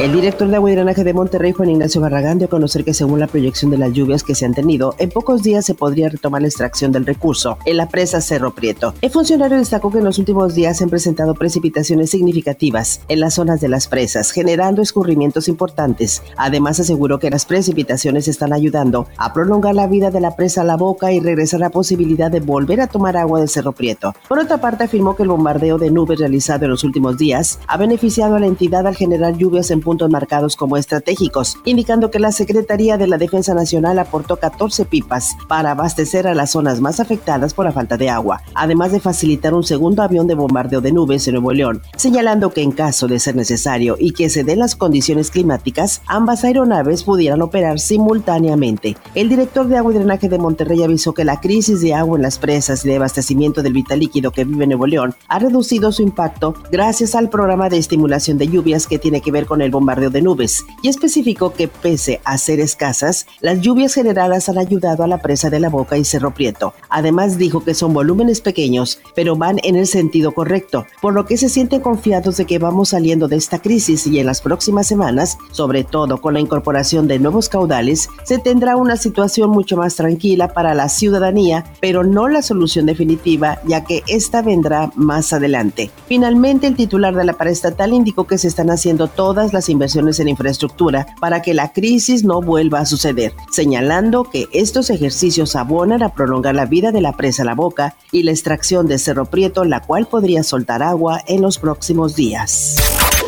El director de agua y drenaje de Monterrey, Juan Ignacio Barragán, dio a conocer que según la proyección de las lluvias que se han tenido, en pocos días se podría retomar la extracción del recurso en la presa Cerro Prieto. El funcionario destacó que en los últimos días se han presentado precipitaciones significativas en las zonas de las presas, generando escurrimientos importantes. Además, aseguró que las precipitaciones están ayudando a prolongar la vida de la presa a la boca y regresar la posibilidad de volver a tomar agua del Cerro Prieto. Por otra parte, afirmó que el bombardeo de nubes realizado en los últimos días ha beneficiado a la entidad al generar lluvias en puntos marcados como estratégicos, indicando que la Secretaría de la Defensa Nacional aportó 14 pipas para abastecer a las zonas más afectadas por la falta de agua, además de facilitar un segundo avión de bombardeo de nubes en Nuevo León, señalando que en caso de ser necesario y que se den las condiciones climáticas, ambas aeronaves pudieran operar simultáneamente. El director de agua y drenaje de Monterrey avisó que la crisis de agua en las presas y de abastecimiento del vital líquido que vive Nuevo León ha reducido su impacto gracias al programa de estimulación de lluvias que tiene que ver con el bombardeo de nubes y especificó que pese a ser escasas, las lluvias generadas han ayudado a la presa de la Boca y Cerro Prieto. Además dijo que son volúmenes pequeños, pero van en el sentido correcto, por lo que se sienten confiados de que vamos saliendo de esta crisis y en las próximas semanas, sobre todo con la incorporación de nuevos caudales, se tendrá una situación mucho más tranquila para la ciudadanía, pero no la solución definitiva, ya que esta vendrá más adelante. Finalmente, el titular de la paraestatal indicó que se están haciendo todas las inversiones en infraestructura para que la crisis no vuelva a suceder, señalando que estos ejercicios abonan a prolongar la vida de la presa La Boca y la extracción de Cerro Prieto, la cual podría soltar agua en los próximos días.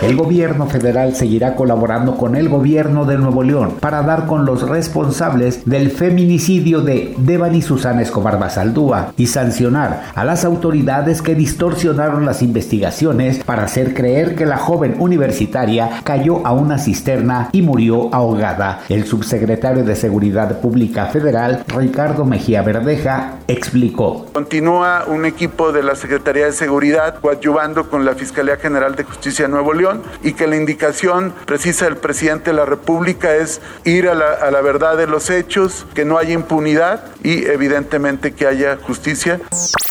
El gobierno federal seguirá colaborando con el gobierno de Nuevo León para dar con los responsables del feminicidio de Devani Susana Escobar Basaldúa y sancionar a las autoridades que distorsionaron las investigaciones para hacer creer que la joven universitaria cayó a una cisterna y murió ahogada. El subsecretario de Seguridad Pública Federal, Ricardo Mejía Verdeja, explicó. Continúa un equipo de la Secretaría de Seguridad coadyuvando con la Fiscalía General de Justicia de Nuevo León y que la indicación precisa del presidente de la República es ir a la, a la verdad de los hechos, que no haya impunidad y evidentemente que haya justicia.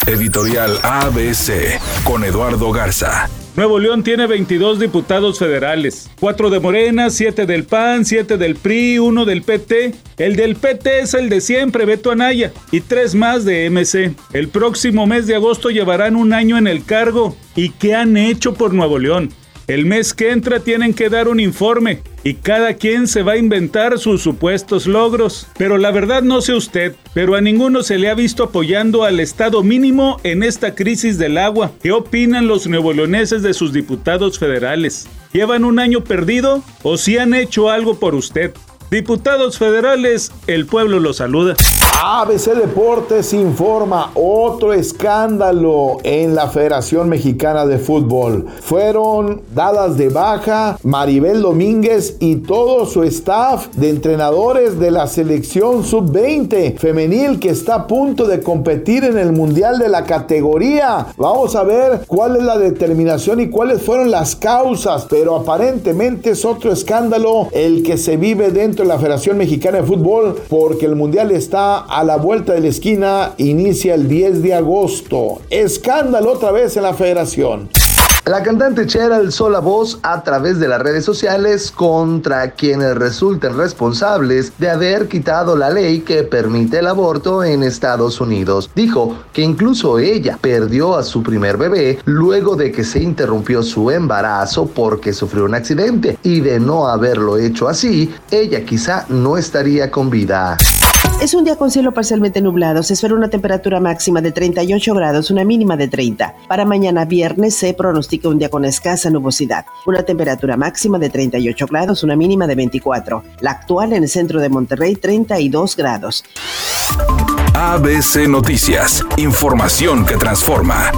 Editorial ABC con Eduardo Garza. Nuevo León tiene 22 diputados federales, 4 de Morena, 7 del PAN, 7 del PRI, 1 del PT. El del PT es el de siempre, Beto Anaya, y 3 más de MC. El próximo mes de agosto llevarán un año en el cargo. ¿Y qué han hecho por Nuevo León? El mes que entra tienen que dar un informe y cada quien se va a inventar sus supuestos logros. Pero la verdad no sé usted, pero a ninguno se le ha visto apoyando al Estado mínimo en esta crisis del agua. ¿Qué opinan los neoleoneses de sus diputados federales? ¿Llevan un año perdido o si han hecho algo por usted? Diputados federales, el pueblo los saluda. ABC Deportes informa otro escándalo en la Federación Mexicana de Fútbol. Fueron dadas de baja Maribel Domínguez y todo su staff de entrenadores de la selección sub-20 femenil que está a punto de competir en el Mundial de la categoría. Vamos a ver cuál es la determinación y cuáles fueron las causas, pero aparentemente es otro escándalo el que se vive dentro de la Federación Mexicana de Fútbol porque el Mundial está a la vuelta de la esquina inicia el 10 de agosto. Escándalo otra vez en la federación. La cantante Cher alzó la voz a través de las redes sociales contra quienes resulten responsables de haber quitado la ley que permite el aborto en Estados Unidos. Dijo que incluso ella perdió a su primer bebé luego de que se interrumpió su embarazo porque sufrió un accidente y de no haberlo hecho así, ella quizá no estaría con vida. Es un día con cielo parcialmente nublado. Se espera una temperatura máxima de 38 grados, una mínima de 30. Para mañana viernes se pronostica un día con escasa nubosidad. Una temperatura máxima de 38 grados, una mínima de 24. La actual en el centro de Monterrey, 32 grados. ABC Noticias. Información que transforma.